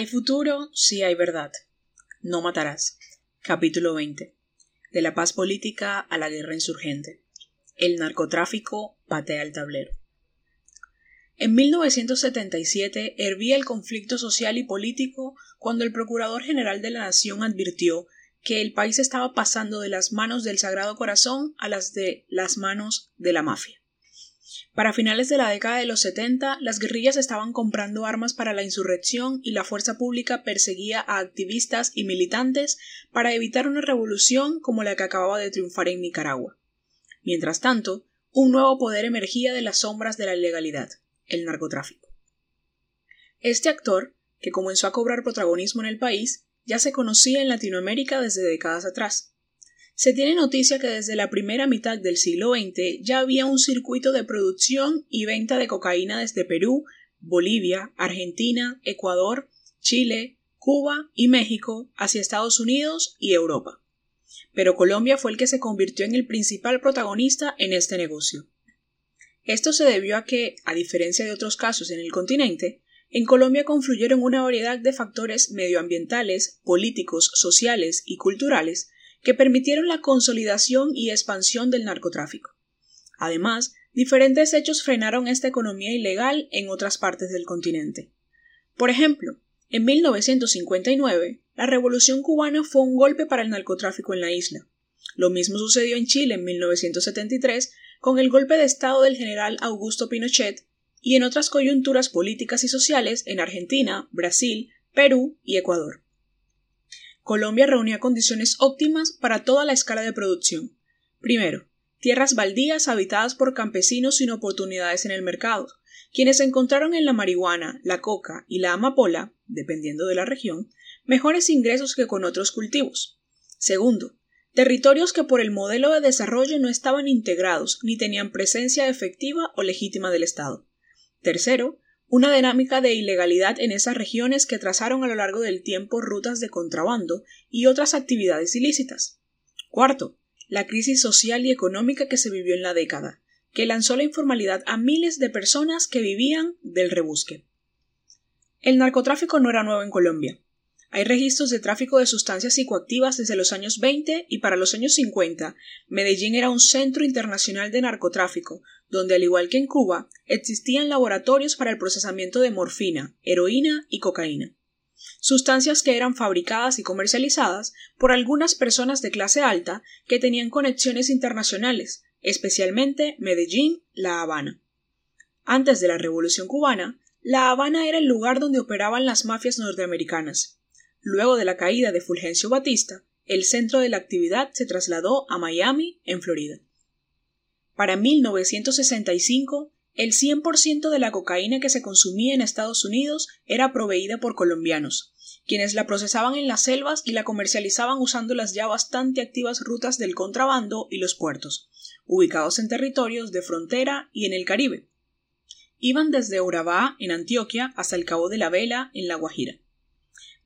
Hay futuro si hay verdad. No matarás. Capítulo 20. De la paz política a la guerra insurgente. El narcotráfico patea el tablero. En 1977 hervía el conflicto social y político cuando el Procurador General de la Nación advirtió que el país estaba pasando de las manos del Sagrado Corazón a las de las manos de la mafia. Para finales de la década de los 70, las guerrillas estaban comprando armas para la insurrección y la fuerza pública perseguía a activistas y militantes para evitar una revolución como la que acababa de triunfar en Nicaragua. Mientras tanto, un nuevo poder emergía de las sombras de la ilegalidad, el narcotráfico. Este actor, que comenzó a cobrar protagonismo en el país, ya se conocía en Latinoamérica desde décadas atrás. Se tiene noticia que desde la primera mitad del siglo XX ya había un circuito de producción y venta de cocaína desde Perú, Bolivia, Argentina, Ecuador, Chile, Cuba y México hacia Estados Unidos y Europa. Pero Colombia fue el que se convirtió en el principal protagonista en este negocio. Esto se debió a que, a diferencia de otros casos en el continente, en Colombia confluyeron una variedad de factores medioambientales, políticos, sociales y culturales que permitieron la consolidación y expansión del narcotráfico. Además, diferentes hechos frenaron esta economía ilegal en otras partes del continente. Por ejemplo, en 1959, la Revolución cubana fue un golpe para el narcotráfico en la isla. Lo mismo sucedió en Chile en 1973 con el golpe de Estado del general Augusto Pinochet y en otras coyunturas políticas y sociales en Argentina, Brasil, Perú y Ecuador. Colombia reunía condiciones óptimas para toda la escala de producción. Primero, tierras baldías habitadas por campesinos sin oportunidades en el mercado, quienes encontraron en la marihuana, la coca y la amapola, dependiendo de la región, mejores ingresos que con otros cultivos. Segundo, territorios que por el modelo de desarrollo no estaban integrados ni tenían presencia efectiva o legítima del Estado. Tercero, una dinámica de ilegalidad en esas regiones que trazaron a lo largo del tiempo rutas de contrabando y otras actividades ilícitas. Cuarto, la crisis social y económica que se vivió en la década, que lanzó la informalidad a miles de personas que vivían del rebusque. El narcotráfico no era nuevo en Colombia. Hay registros de tráfico de sustancias psicoactivas desde los años 20 y para los años 50, Medellín era un centro internacional de narcotráfico, donde al igual que en Cuba, existían laboratorios para el procesamiento de morfina, heroína y cocaína. Sustancias que eran fabricadas y comercializadas por algunas personas de clase alta que tenían conexiones internacionales, especialmente Medellín, La Habana. Antes de la Revolución cubana, La Habana era el lugar donde operaban las mafias norteamericanas. Luego de la caída de Fulgencio Batista, el centro de la actividad se trasladó a Miami, en Florida. Para 1965, el 100% de la cocaína que se consumía en Estados Unidos era proveída por colombianos, quienes la procesaban en las selvas y la comercializaban usando las ya bastante activas rutas del contrabando y los puertos, ubicados en territorios de frontera y en el Caribe. Iban desde Urabá, en Antioquia, hasta el Cabo de la Vela, en La Guajira.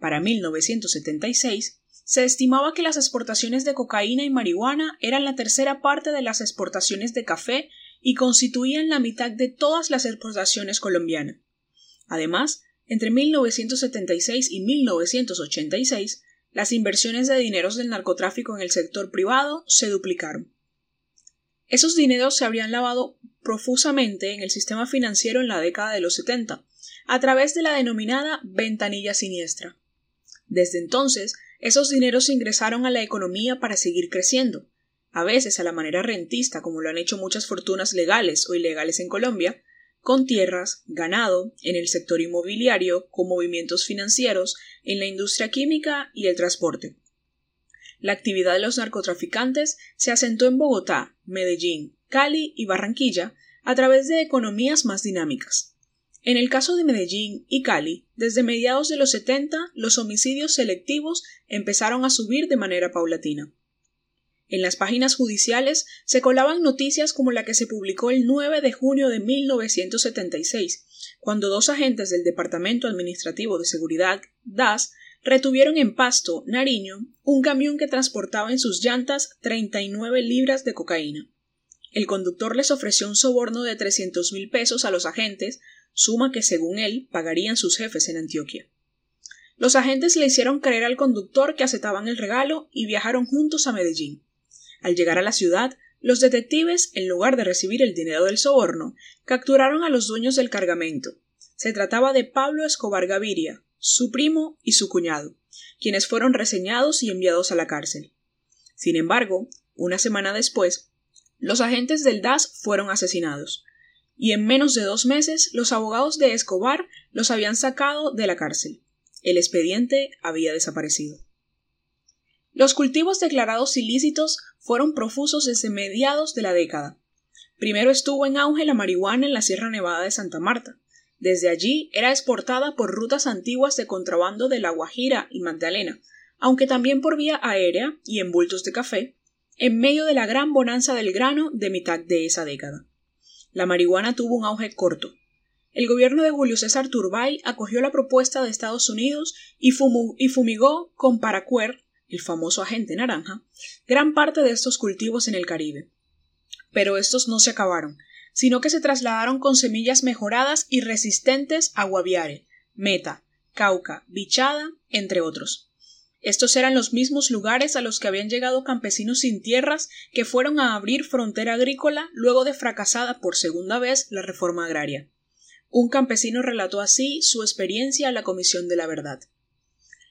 Para 1976, se estimaba que las exportaciones de cocaína y marihuana eran la tercera parte de las exportaciones de café y constituían la mitad de todas las exportaciones colombianas. Además, entre 1976 y 1986, las inversiones de dineros del narcotráfico en el sector privado se duplicaron. Esos dineros se habrían lavado profusamente en el sistema financiero en la década de los 70, a través de la denominada ventanilla siniestra. Desde entonces, esos dineros ingresaron a la economía para seguir creciendo, a veces a la manera rentista, como lo han hecho muchas fortunas legales o ilegales en Colombia, con tierras, ganado, en el sector inmobiliario, con movimientos financieros, en la industria química y el transporte. La actividad de los narcotraficantes se asentó en Bogotá, Medellín, Cali y Barranquilla a través de economías más dinámicas. En el caso de Medellín y Cali, desde mediados de los 70 los homicidios selectivos empezaron a subir de manera paulatina. En las páginas judiciales se colaban noticias como la que se publicó el 9 de junio de 1976, cuando dos agentes del Departamento Administrativo de Seguridad, DAS, retuvieron en Pasto, Nariño, un camión que transportaba en sus llantas 39 libras de cocaína. El conductor les ofreció un soborno de 300 mil pesos a los agentes suma que según él pagarían sus jefes en Antioquia. Los agentes le hicieron creer al conductor que aceptaban el regalo y viajaron juntos a Medellín. Al llegar a la ciudad, los detectives, en lugar de recibir el dinero del soborno, capturaron a los dueños del cargamento. Se trataba de Pablo Escobar Gaviria, su primo y su cuñado, quienes fueron reseñados y enviados a la cárcel. Sin embargo, una semana después, los agentes del DAS fueron asesinados, y en menos de dos meses los abogados de Escobar los habían sacado de la cárcel. El expediente había desaparecido. Los cultivos declarados ilícitos fueron profusos desde mediados de la década. Primero estuvo en auge la marihuana en la Sierra Nevada de Santa Marta. Desde allí era exportada por rutas antiguas de contrabando de La Guajira y Magdalena, aunque también por vía aérea y en bultos de café, en medio de la gran bonanza del grano de mitad de esa década. La marihuana tuvo un auge corto. El gobierno de Julio César Turbay acogió la propuesta de Estados Unidos y, fumigó con paracuer el famoso agente naranja, gran parte de estos cultivos en el Caribe. Pero estos no se acabaron, sino que se trasladaron con semillas mejoradas y resistentes a guaviare, meta, cauca, bichada, entre otros. Estos eran los mismos lugares a los que habían llegado campesinos sin tierras que fueron a abrir frontera agrícola luego de fracasada por segunda vez la reforma agraria. Un campesino relató así su experiencia a la Comisión de la Verdad.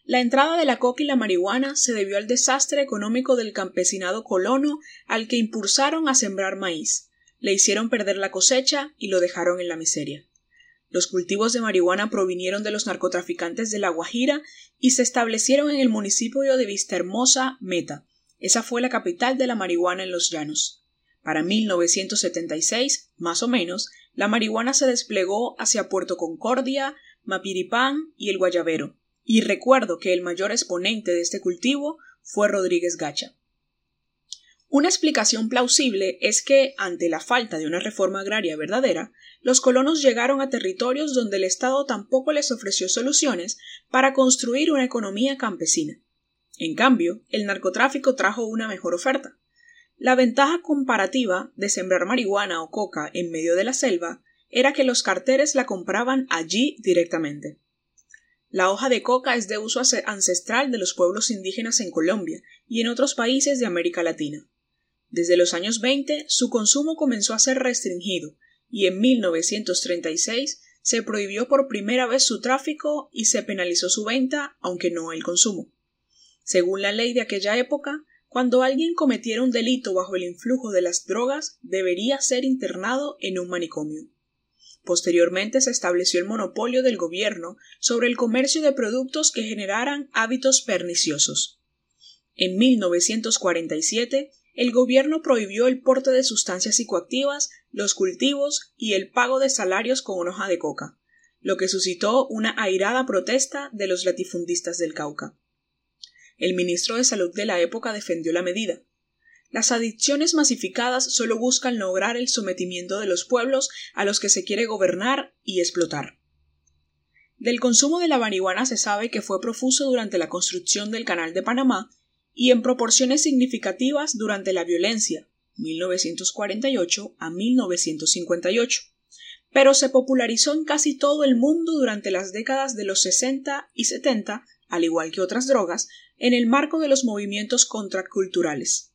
La entrada de la coca y la marihuana se debió al desastre económico del campesinado colono al que impulsaron a sembrar maíz, le hicieron perder la cosecha y lo dejaron en la miseria. Los cultivos de marihuana provinieron de los narcotraficantes de La Guajira y se establecieron en el municipio de Vistahermosa, Meta. Esa fue la capital de la marihuana en los llanos. Para 1976, más o menos, la marihuana se desplegó hacia Puerto Concordia, Mapiripán y el Guayabero, y recuerdo que el mayor exponente de este cultivo fue Rodríguez Gacha. Una explicación plausible es que, ante la falta de una reforma agraria verdadera, los colonos llegaron a territorios donde el Estado tampoco les ofreció soluciones para construir una economía campesina. En cambio, el narcotráfico trajo una mejor oferta. La ventaja comparativa de sembrar marihuana o coca en medio de la selva era que los carteles la compraban allí directamente. La hoja de coca es de uso ancestral de los pueblos indígenas en Colombia y en otros países de América Latina. Desde los años 20 su consumo comenzó a ser restringido y en 1936 se prohibió por primera vez su tráfico y se penalizó su venta, aunque no el consumo. Según la ley de aquella época, cuando alguien cometiera un delito bajo el influjo de las drogas, debería ser internado en un manicomio. Posteriormente se estableció el monopolio del gobierno sobre el comercio de productos que generaran hábitos perniciosos. En 1947, el gobierno prohibió el porte de sustancias psicoactivas, los cultivos y el pago de salarios con hoja de coca, lo que suscitó una airada protesta de los latifundistas del Cauca. El ministro de Salud de la época defendió la medida, las adicciones masificadas solo buscan lograr el sometimiento de los pueblos a los que se quiere gobernar y explotar. Del consumo de la marihuana se sabe que fue profuso durante la construcción del Canal de Panamá y en proporciones significativas durante la violencia 1948 a 1958, pero se popularizó en casi todo el mundo durante las décadas de los 60 y 70, al igual que otras drogas, en el marco de los movimientos contraculturales.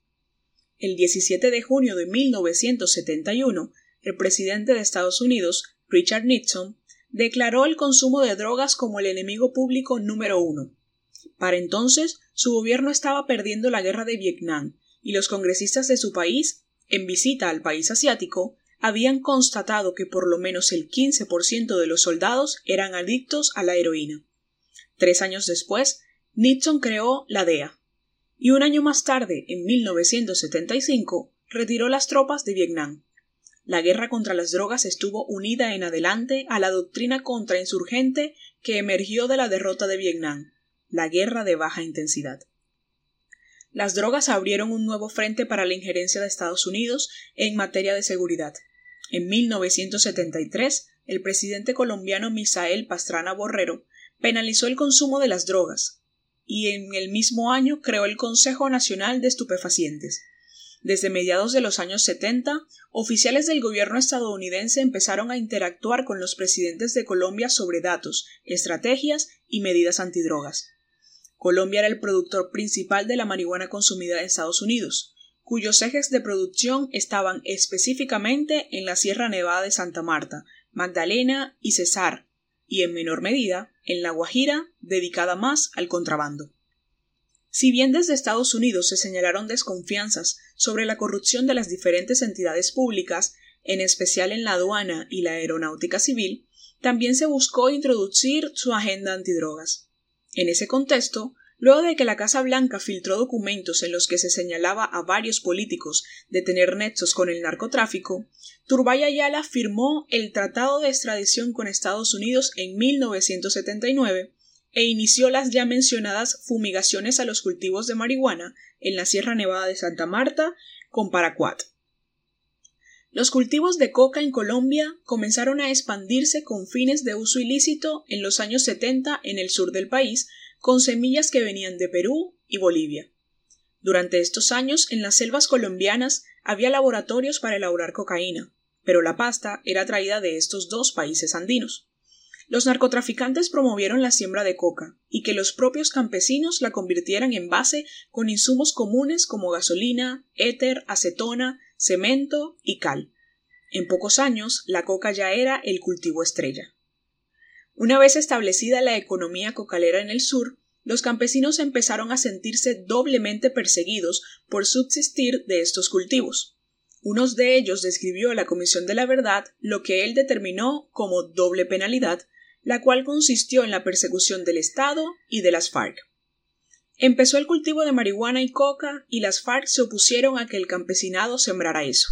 El 17 de junio de 1971, el presidente de Estados Unidos, Richard Nixon, declaró el consumo de drogas como el enemigo público número uno. Para entonces, su gobierno estaba perdiendo la guerra de Vietnam, y los congresistas de su país, en visita al país asiático, habían constatado que por lo menos el 15% de los soldados eran adictos a la heroína. Tres años después, Nixon creó la DEA, y un año más tarde, en 1975, retiró las tropas de Vietnam. La guerra contra las drogas estuvo unida en adelante a la doctrina contrainsurgente que emergió de la derrota de Vietnam, la guerra de baja intensidad. Las drogas abrieron un nuevo frente para la injerencia de Estados Unidos en materia de seguridad. En 1973, el presidente colombiano Misael Pastrana Borrero penalizó el consumo de las drogas, y en el mismo año creó el Consejo Nacional de Estupefacientes. Desde mediados de los años 70, oficiales del gobierno estadounidense empezaron a interactuar con los presidentes de Colombia sobre datos, estrategias y medidas antidrogas. Colombia era el productor principal de la marihuana consumida en Estados Unidos, cuyos ejes de producción estaban específicamente en la Sierra Nevada de Santa Marta, Magdalena y Cesar, y en menor medida en La Guajira, dedicada más al contrabando. Si bien desde Estados Unidos se señalaron desconfianzas sobre la corrupción de las diferentes entidades públicas, en especial en la aduana y la aeronáutica civil, también se buscó introducir su agenda antidrogas. En ese contexto, luego de que la Casa Blanca filtró documentos en los que se señalaba a varios políticos de tener nexos con el narcotráfico, Turbay Ayala firmó el Tratado de Extradición con Estados Unidos en 1979 e inició las ya mencionadas fumigaciones a los cultivos de marihuana en la Sierra Nevada de Santa Marta con Paracuat. Los cultivos de coca en Colombia comenzaron a expandirse con fines de uso ilícito en los años 70 en el sur del país, con semillas que venían de Perú y Bolivia. Durante estos años, en las selvas colombianas había laboratorios para elaborar cocaína, pero la pasta era traída de estos dos países andinos. Los narcotraficantes promovieron la siembra de coca y que los propios campesinos la convirtieran en base con insumos comunes como gasolina, éter, acetona, cemento y cal. En pocos años, la coca ya era el cultivo estrella. Una vez establecida la economía cocalera en el sur, los campesinos empezaron a sentirse doblemente perseguidos por subsistir de estos cultivos. Unos de ellos describió a la Comisión de la Verdad lo que él determinó como doble penalidad la cual consistió en la persecución del Estado y de las FARC. Empezó el cultivo de marihuana y coca y las FARC se opusieron a que el campesinado sembrara eso.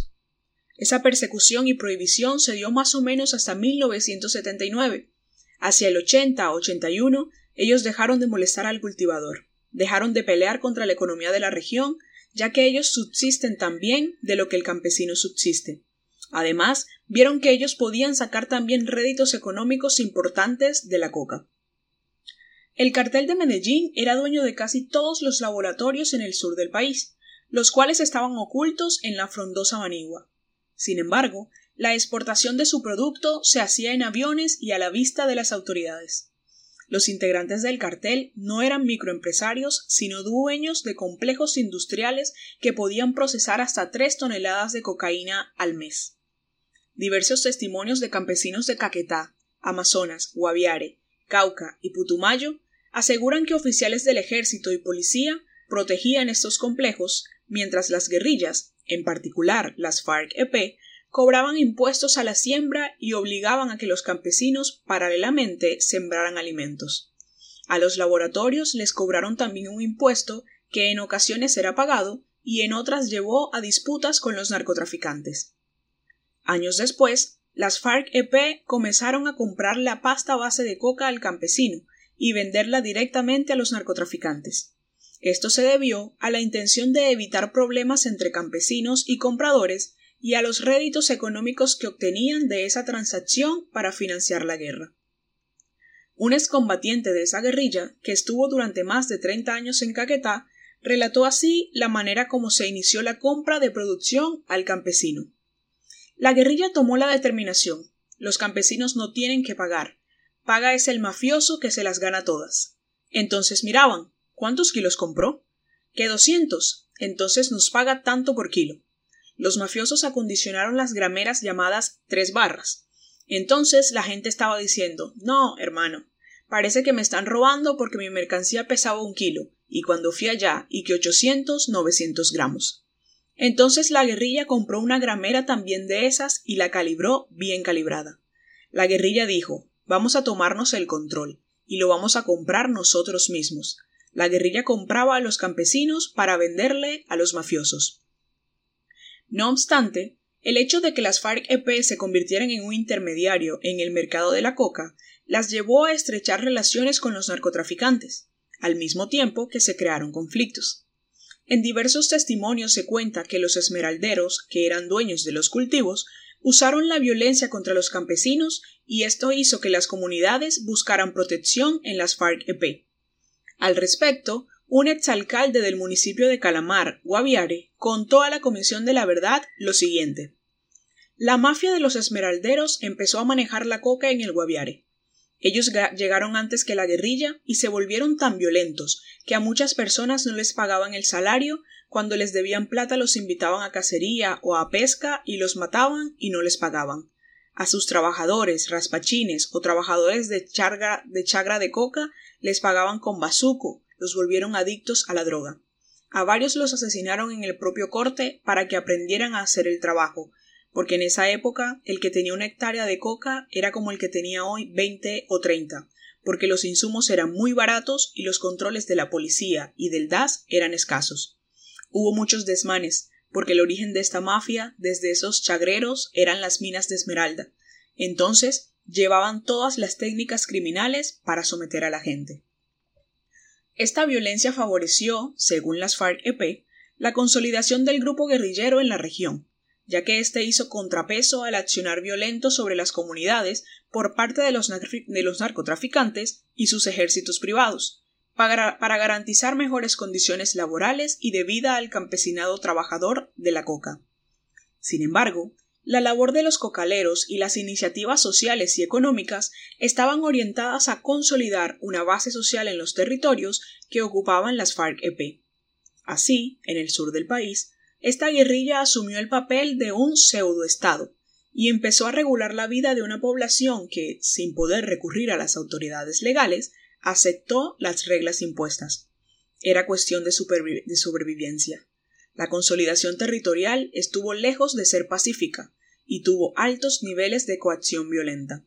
Esa persecución y prohibición se dio más o menos hasta 1979. Hacia el 80-81 ellos dejaron de molestar al cultivador, dejaron de pelear contra la economía de la región, ya que ellos subsisten también de lo que el campesino subsiste. Además, vieron que ellos podían sacar también réditos económicos importantes de la coca. El cartel de Medellín era dueño de casi todos los laboratorios en el sur del país, los cuales estaban ocultos en la frondosa Manigua. Sin embargo, la exportación de su producto se hacía en aviones y a la vista de las autoridades. Los integrantes del cartel no eran microempresarios, sino dueños de complejos industriales que podían procesar hasta tres toneladas de cocaína al mes. Diversos testimonios de campesinos de Caquetá, Amazonas, Guaviare, Cauca y Putumayo aseguran que oficiales del ejército y policía protegían estos complejos, mientras las guerrillas, en particular las FARC-EP, cobraban impuestos a la siembra y obligaban a que los campesinos paralelamente sembraran alimentos. A los laboratorios les cobraron también un impuesto que en ocasiones era pagado y en otras llevó a disputas con los narcotraficantes. Años después, las FARC-EP comenzaron a comprar la pasta base de coca al campesino y venderla directamente a los narcotraficantes. Esto se debió a la intención de evitar problemas entre campesinos y compradores y a los réditos económicos que obtenían de esa transacción para financiar la guerra. Un excombatiente de esa guerrilla, que estuvo durante más de 30 años en Caquetá, relató así la manera como se inició la compra de producción al campesino. La guerrilla tomó la determinación. Los campesinos no tienen que pagar. Paga es el mafioso que se las gana todas. Entonces miraban. ¿Cuántos kilos compró? Que doscientos. Entonces nos paga tanto por kilo. Los mafiosos acondicionaron las grameras llamadas tres barras. Entonces la gente estaba diciendo No, hermano, parece que me están robando porque mi mercancía pesaba un kilo, y cuando fui allá y que ochocientos, novecientos gramos. Entonces la guerrilla compró una gramera también de esas y la calibró bien calibrada. La guerrilla dijo Vamos a tomarnos el control y lo vamos a comprar nosotros mismos. La guerrilla compraba a los campesinos para venderle a los mafiosos. No obstante, el hecho de que las FARC-EP se convirtieran en un intermediario en el mercado de la coca las llevó a estrechar relaciones con los narcotraficantes, al mismo tiempo que se crearon conflictos. En diversos testimonios se cuenta que los esmeralderos, que eran dueños de los cultivos, usaron la violencia contra los campesinos y esto hizo que las comunidades buscaran protección en las FARC-EP. Al respecto, un exalcalde del municipio de Calamar, Guaviare, contó a la Comisión de la Verdad lo siguiente. La mafia de los esmeralderos empezó a manejar la coca en el Guaviare. Ellos llegaron antes que la guerrilla y se volvieron tan violentos que a muchas personas no les pagaban el salario, cuando les debían plata los invitaban a cacería o a pesca y los mataban y no les pagaban. A sus trabajadores, raspachines o trabajadores de, charga, de chagra de coca les pagaban con bazuco, los volvieron adictos a la droga. A varios los asesinaron en el propio corte para que aprendieran a hacer el trabajo, porque en esa época el que tenía una hectárea de coca era como el que tenía hoy veinte o treinta, porque los insumos eran muy baratos y los controles de la policía y del DAS eran escasos. Hubo muchos desmanes, porque el origen de esta mafia, desde esos chagreros, eran las minas de Esmeralda. Entonces, llevaban todas las técnicas criminales para someter a la gente. Esta violencia favoreció, según las FARC-EP, la consolidación del grupo guerrillero en la región, ya que éste hizo contrapeso al accionar violento sobre las comunidades por parte de los, narcotraficantes y sus ejércitos privados, para, garantizar mejores condiciones laborales y de vida al campesinado trabajador de la coca. Sin embargo, la labor de los cocaleros y las iniciativas sociales y económicas estaban orientadas a consolidar una base social en los territorios que ocupaban las FARC-EP. Así, en el sur del país, esta guerrilla asumió el papel de un pseudoestado y empezó a regular la vida de una población que, sin poder recurrir a las autoridades legales, aceptó las reglas impuestas. Era cuestión de, de supervivencia. La consolidación territorial estuvo lejos de ser pacífica, y tuvo altos niveles de coacción violenta.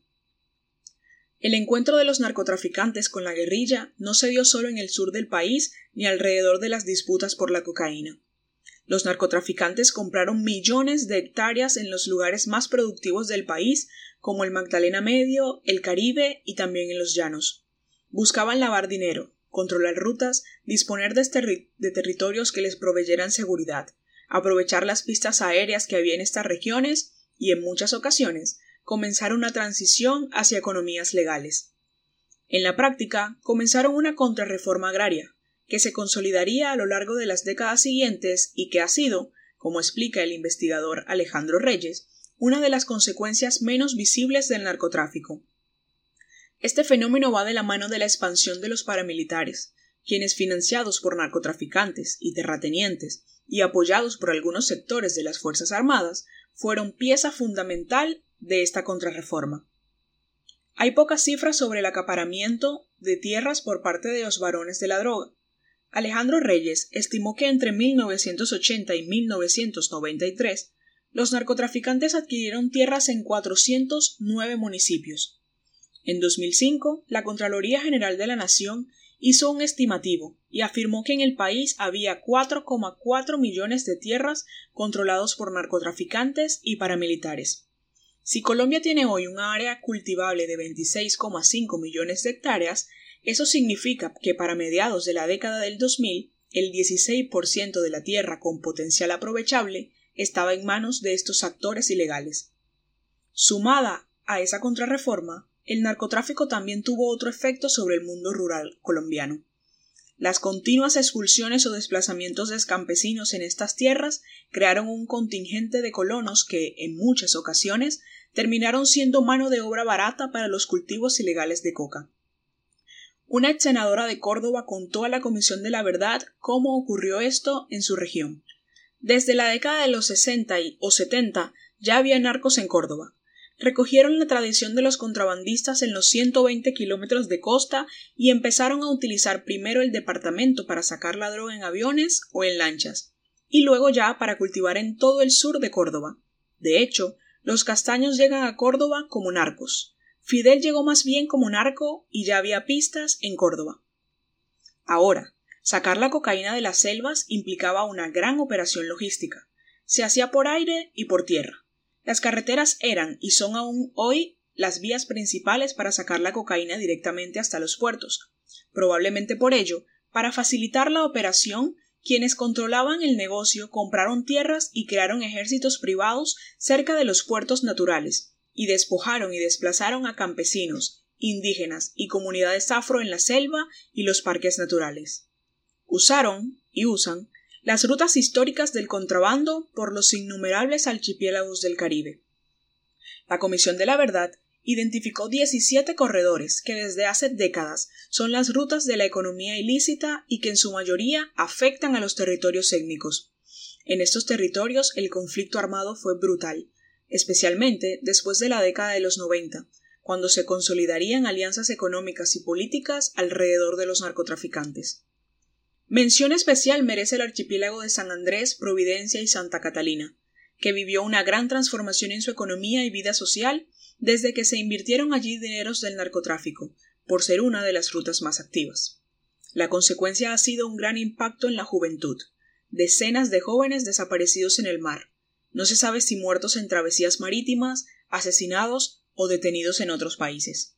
El encuentro de los narcotraficantes con la guerrilla no se dio solo en el sur del país ni alrededor de las disputas por la cocaína. Los narcotraficantes compraron millones de hectáreas en los lugares más productivos del país, como el Magdalena Medio, el Caribe y también en los llanos. Buscaban lavar dinero, controlar rutas, disponer de, territorios que les proveyeran seguridad, aprovechar las pistas aéreas que había en estas regiones y en muchas ocasiones comenzaron una transición hacia economías legales. En la práctica, comenzaron una contrarreforma agraria, que se consolidaría a lo largo de las décadas siguientes y que ha sido, como explica el investigador Alejandro Reyes, una de las consecuencias menos visibles del narcotráfico. Este fenómeno va de la mano de la expansión de los paramilitares, quienes financiados por narcotraficantes y terratenientes y apoyados por algunos sectores de las Fuerzas Armadas, fueron pieza fundamental de esta contrarreforma. Hay pocas cifras sobre el acaparamiento de tierras por parte de los varones de la droga. Alejandro Reyes estimó que entre 1980 y 1993 los narcotraficantes adquirieron tierras en 409 municipios. En 2005, la Contraloría General de la Nación hizo un estimativo y afirmó que en el país había 4,4 millones de tierras controlados por narcotraficantes y paramilitares. Si Colombia tiene hoy un área cultivable de 26,5 millones de hectáreas, eso significa que para mediados de la década del 2000, el 16% de la tierra con potencial aprovechable estaba en manos de estos actores ilegales. Sumada a esa contrarreforma, el narcotráfico también tuvo otro efecto sobre el mundo rural colombiano. Las continuas expulsiones o desplazamientos de campesinos en estas tierras crearon un contingente de colonos que, en muchas ocasiones, terminaron siendo mano de obra barata para los cultivos ilegales de coca. Una ex senadora de Córdoba contó a la Comisión de la Verdad cómo ocurrió esto en su región. Desde la década de los 60 o 70 ya había narcos en Córdoba, recogieron la tradición de los contrabandistas en los 120 kilómetros de costa y empezaron a utilizar primero el departamento para sacar la droga en aviones o en lanchas, y luego ya para cultivar en todo el sur de Córdoba. De hecho, los castaños llegan a Córdoba como narcos. Fidel llegó más bien como narco y ya había pistas en Córdoba. Ahora, sacar la cocaína de las selvas implicaba una gran operación logística. Se hacía por aire y por tierra. Las carreteras eran y son aún hoy las vías principales para sacar la cocaína directamente hasta los puertos. Probablemente por ello, para facilitar la operación, quienes controlaban el negocio compraron tierras y crearon ejércitos privados cerca de los puertos naturales, y despojaron y desplazaron a campesinos, indígenas y comunidades afro en la selva y los parques naturales. Usaron, y usan, las rutas históricas del contrabando por los innumerables archipiélagos del Caribe. La Comisión de la Verdad identificó 17 corredores que desde hace décadas son las rutas de la economía ilícita y que en su mayoría afectan a los territorios étnicos. En estos territorios el conflicto armado fue brutal, especialmente después de la década de los 90, cuando se consolidarían alianzas económicas y políticas alrededor de los narcotraficantes. Mención especial merece el archipiélago de San Andrés, Providencia y Santa Catalina, que vivió una gran transformación en su economía y vida social desde que se invirtieron allí dineros del narcotráfico, por ser una de las rutas más activas. La consecuencia ha sido un gran impacto en la juventud, decenas de jóvenes desaparecidos en el mar, no se sabe si muertos en travesías marítimas, asesinados o detenidos en otros países.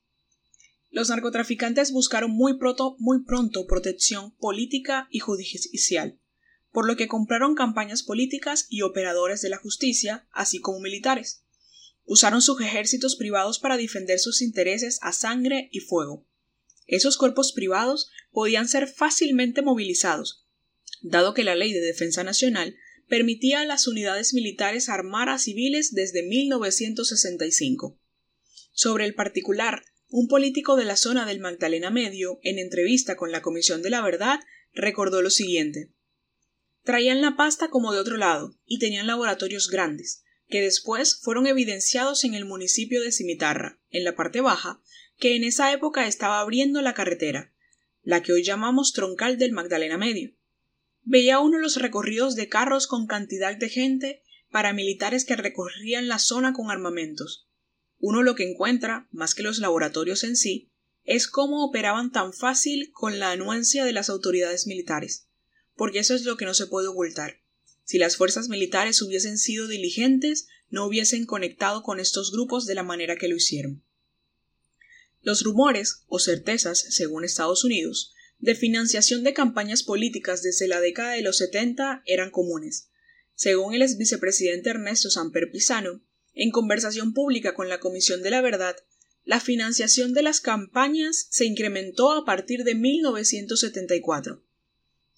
Los narcotraficantes buscaron muy pronto, protección política y judicial, por lo que compraron campañas políticas y operadores de la justicia, así como militares. Usaron sus ejércitos privados para defender sus intereses a sangre y fuego. Esos cuerpos privados podían ser fácilmente movilizados, dado que la Ley de Defensa Nacional permitía a las unidades militares armar a civiles desde 1965. Sobre el particular, un político de la zona del Magdalena Medio, en entrevista con la Comisión de la Verdad, recordó lo siguiente Traían la pasta como de otro lado y tenían laboratorios grandes, que después fueron evidenciados en el municipio de Cimitarra, en la parte baja, que en esa época estaba abriendo la carretera, la que hoy llamamos troncal del Magdalena Medio. Veía uno los recorridos de carros con cantidad de gente, paramilitares que recorrían la zona con armamentos. Uno lo que encuentra, más que los laboratorios en sí, es cómo operaban tan fácil con la anuencia de las autoridades militares porque eso es lo que no se puede ocultar. Si las fuerzas militares hubiesen sido diligentes, no hubiesen conectado con estos grupos de la manera que lo hicieron. Los rumores, o certezas, según Estados Unidos, de financiación de campañas políticas desde la década de los 70 eran comunes. Según el ex vicepresidente Ernesto Samper Pisano, en conversación pública con la Comisión de la Verdad, la financiación de las campañas se incrementó a partir de 1974.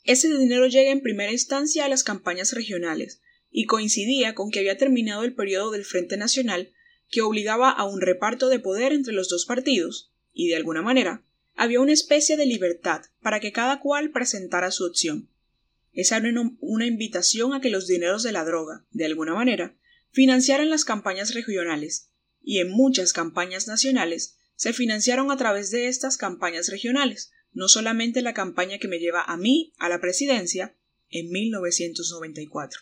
Ese dinero llega en primera instancia a las campañas regionales, y coincidía con que había terminado el periodo del Frente Nacional, que obligaba a un reparto de poder entre los dos partidos, y de alguna manera había una especie de libertad para que cada cual presentara su opción. Esa era una invitación a que los dineros de la droga, de alguna manera, financiaran las campañas regionales, y en muchas campañas nacionales se financiaron a través de estas campañas regionales, no solamente la campaña que me lleva a mí a la presidencia en 1994.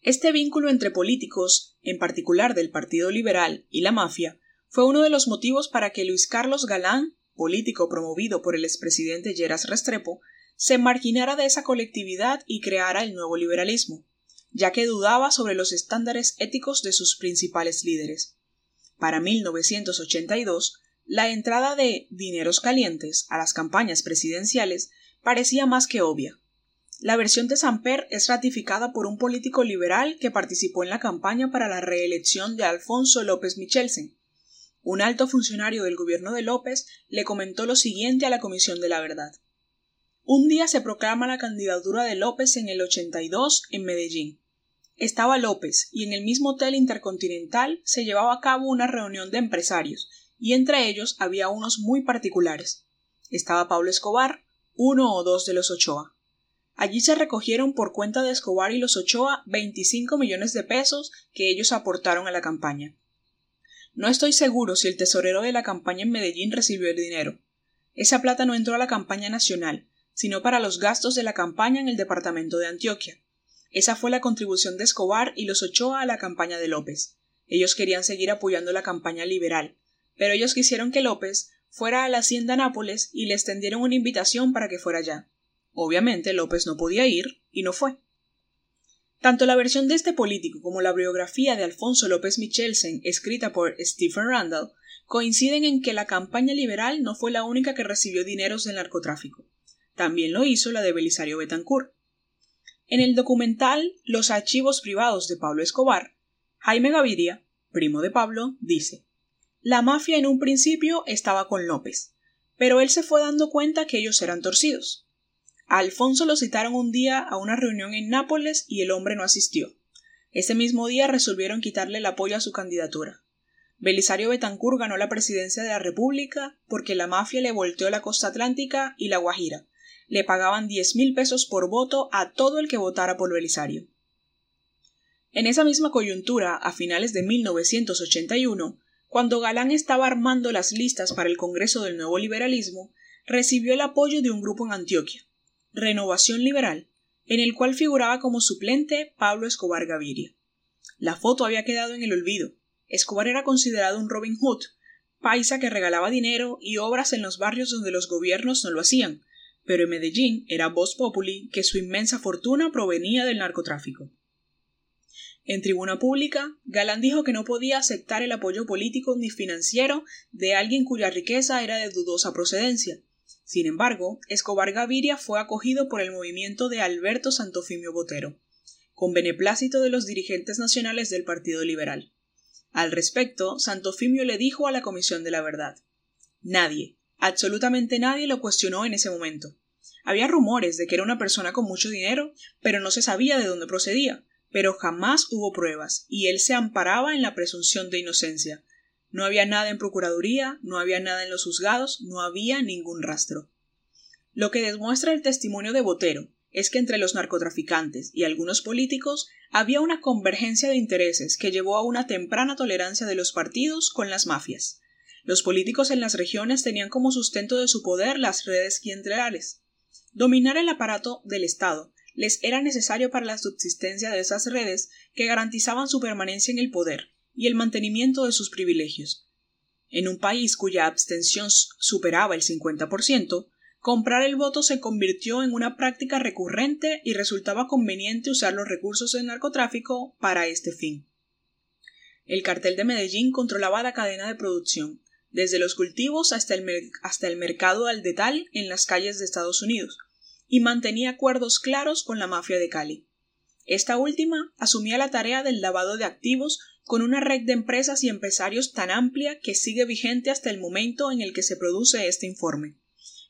Este vínculo entre políticos, en particular del Partido Liberal y la mafia, fue uno de los motivos para que Luis Carlos Galán, político promovido por el expresidente Lleras Restrepo, se marginara de esa colectividad y creara el nuevo liberalismo, ya que dudaba sobre los estándares éticos de sus principales líderes. Para 1982, la entrada de dineros calientes a las campañas presidenciales parecía más que obvia. La versión de Samper es ratificada por un político liberal que participó en la campaña para la reelección de Alfonso López Michelsen. Un alto funcionario del gobierno de López le comentó lo siguiente a la Comisión de la Verdad. Un día se proclama la candidatura de López en el 82 en Medellín. Estaba López y en el mismo hotel intercontinental se llevaba a cabo una reunión de empresarios y entre ellos había unos muy particulares. Estaba Pablo Escobar, uno o dos de los Ochoa. Allí se recogieron por cuenta de Escobar y los Ochoa 25 millones de pesos que ellos aportaron a la campaña. No estoy seguro si el tesorero de la campaña en Medellín recibió el dinero. Esa plata no entró a la campaña nacional, sino para los gastos de la campaña en el departamento de Antioquia. Esa fue la contribución de Escobar y los Ochoa a la campaña de López. Ellos querían seguir apoyando la campaña liberal, pero ellos quisieron que López fuera a la hacienda Nápoles y le extendieron una invitación para que fuera allá. Obviamente López no podía ir y no fue. Tanto la versión de este político como la biografía de Alfonso López Michelsen, escrita por Stephen Randall, coinciden en que la campaña liberal no fue la única que recibió dineros del narcotráfico. También lo hizo la de Belisario Betancourt. En el documental Los archivos privados de Pablo Escobar, Jaime Gaviria, primo de Pablo, dice la mafia en un principio estaba con López, pero él se fue dando cuenta que ellos eran torcidos. A Alfonso lo citaron un día a una reunión en Nápoles y el hombre no asistió. Ese mismo día resolvieron quitarle el apoyo a su candidatura. Belisario Betancur ganó la presidencia de la República porque la mafia le volteó la costa atlántica y la Guajira. Le pagaban diez mil pesos por voto a todo el que votara por Belisario. En esa misma coyuntura, a finales de 1981, cuando Galán estaba armando las listas para el Congreso del Nuevo Liberalismo, recibió el apoyo de un grupo en Antioquia, Renovación Liberal, en el cual figuraba como suplente Pablo Escobar Gaviria. La foto había quedado en el olvido. Escobar era considerado un Robin Hood, paisa que regalaba dinero y obras en los barrios donde los gobiernos no lo hacían, pero en Medellín era voz populi que su inmensa fortuna provenía del narcotráfico. En tribuna pública, Galán dijo que no podía aceptar el apoyo político ni financiero de alguien cuya riqueza era de dudosa procedencia, sin embargo, Escobar Gaviria fue acogido por el movimiento de Alberto Santofimio Botero, con beneplácito de los dirigentes nacionales del Partido Liberal. Al respecto, Santofimio le dijo a la Comisión de la Verdad Nadie, absolutamente nadie lo cuestionó en ese momento. Había rumores de que era una persona con mucho dinero, pero no se sabía de dónde procedía, pero jamás hubo pruebas, y él se amparaba en la presunción de inocencia, no había nada en Procuraduría, no había nada en los juzgados, no había ningún rastro. Lo que demuestra el testimonio de Botero es que entre los narcotraficantes y algunos políticos había una convergencia de intereses que llevó a una temprana tolerancia de los partidos con las mafias. Los políticos en las regiones tenían como sustento de su poder las redes clientelares. Dominar el aparato del Estado les era necesario para la subsistencia de esas redes que garantizaban su permanencia en el poder y el mantenimiento de sus privilegios. En un país cuya abstención superaba el 50%, comprar el voto se convirtió en una práctica recurrente y resultaba conveniente usar los recursos del narcotráfico para este fin. El cartel de Medellín controlaba la cadena de producción, desde los cultivos hasta el, hasta el mercado al detal en las calles de Estados Unidos, y mantenía acuerdos claros con la mafia de Cali. Esta última asumía la tarea del lavado de activos con una red de empresas y empresarios tan amplia que sigue vigente hasta el momento en el que se produce este informe.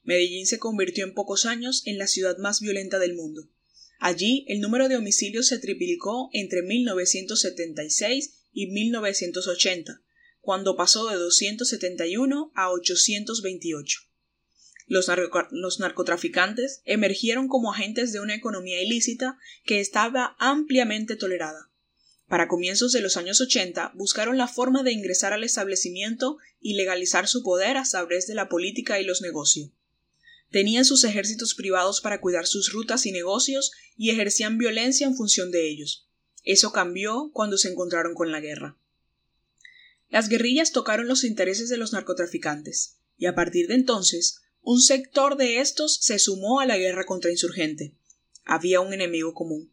Medellín se convirtió en pocos años en la ciudad más violenta del mundo. Allí el número de homicidios se triplicó entre 1976 y 1980, cuando pasó de 271 a 828. Los, los, narcotraficantes emergieron como agentes de una economía ilícita que estaba ampliamente tolerada. Para comienzos de los años 80 buscaron la forma de ingresar al establecimiento y legalizar su poder a través de la política y los negocios. Tenían sus ejércitos privados para cuidar sus rutas y negocios y ejercían violencia en función de ellos. Eso cambió cuando se encontraron con la guerra. Las guerrillas tocaron los intereses de los narcotraficantes, y a partir de entonces, un sector de estos se sumó a la guerra contra insurgente. Había un enemigo común.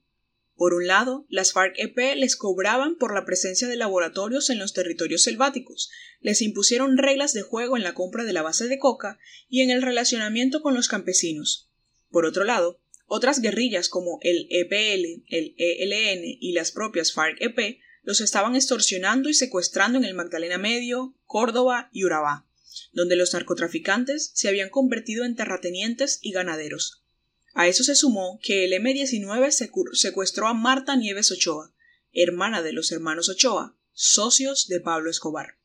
Por un lado, las FARC-EP les cobraban por la presencia de laboratorios en los territorios selváticos, les impusieron reglas de juego en la compra de la base de coca y en el relacionamiento con los campesinos. Por otro lado, otras guerrillas como el EPL, el ELN y las propias FARC-EP los estaban extorsionando y secuestrando en el Magdalena Medio, Córdoba y Urabá, donde los narcotraficantes se habían convertido en terratenientes y ganaderos. A eso se sumó que el M-19 secuestró a Marta Nieves Ochoa, hermana de los hermanos Ochoa, socios de Pablo Escobar.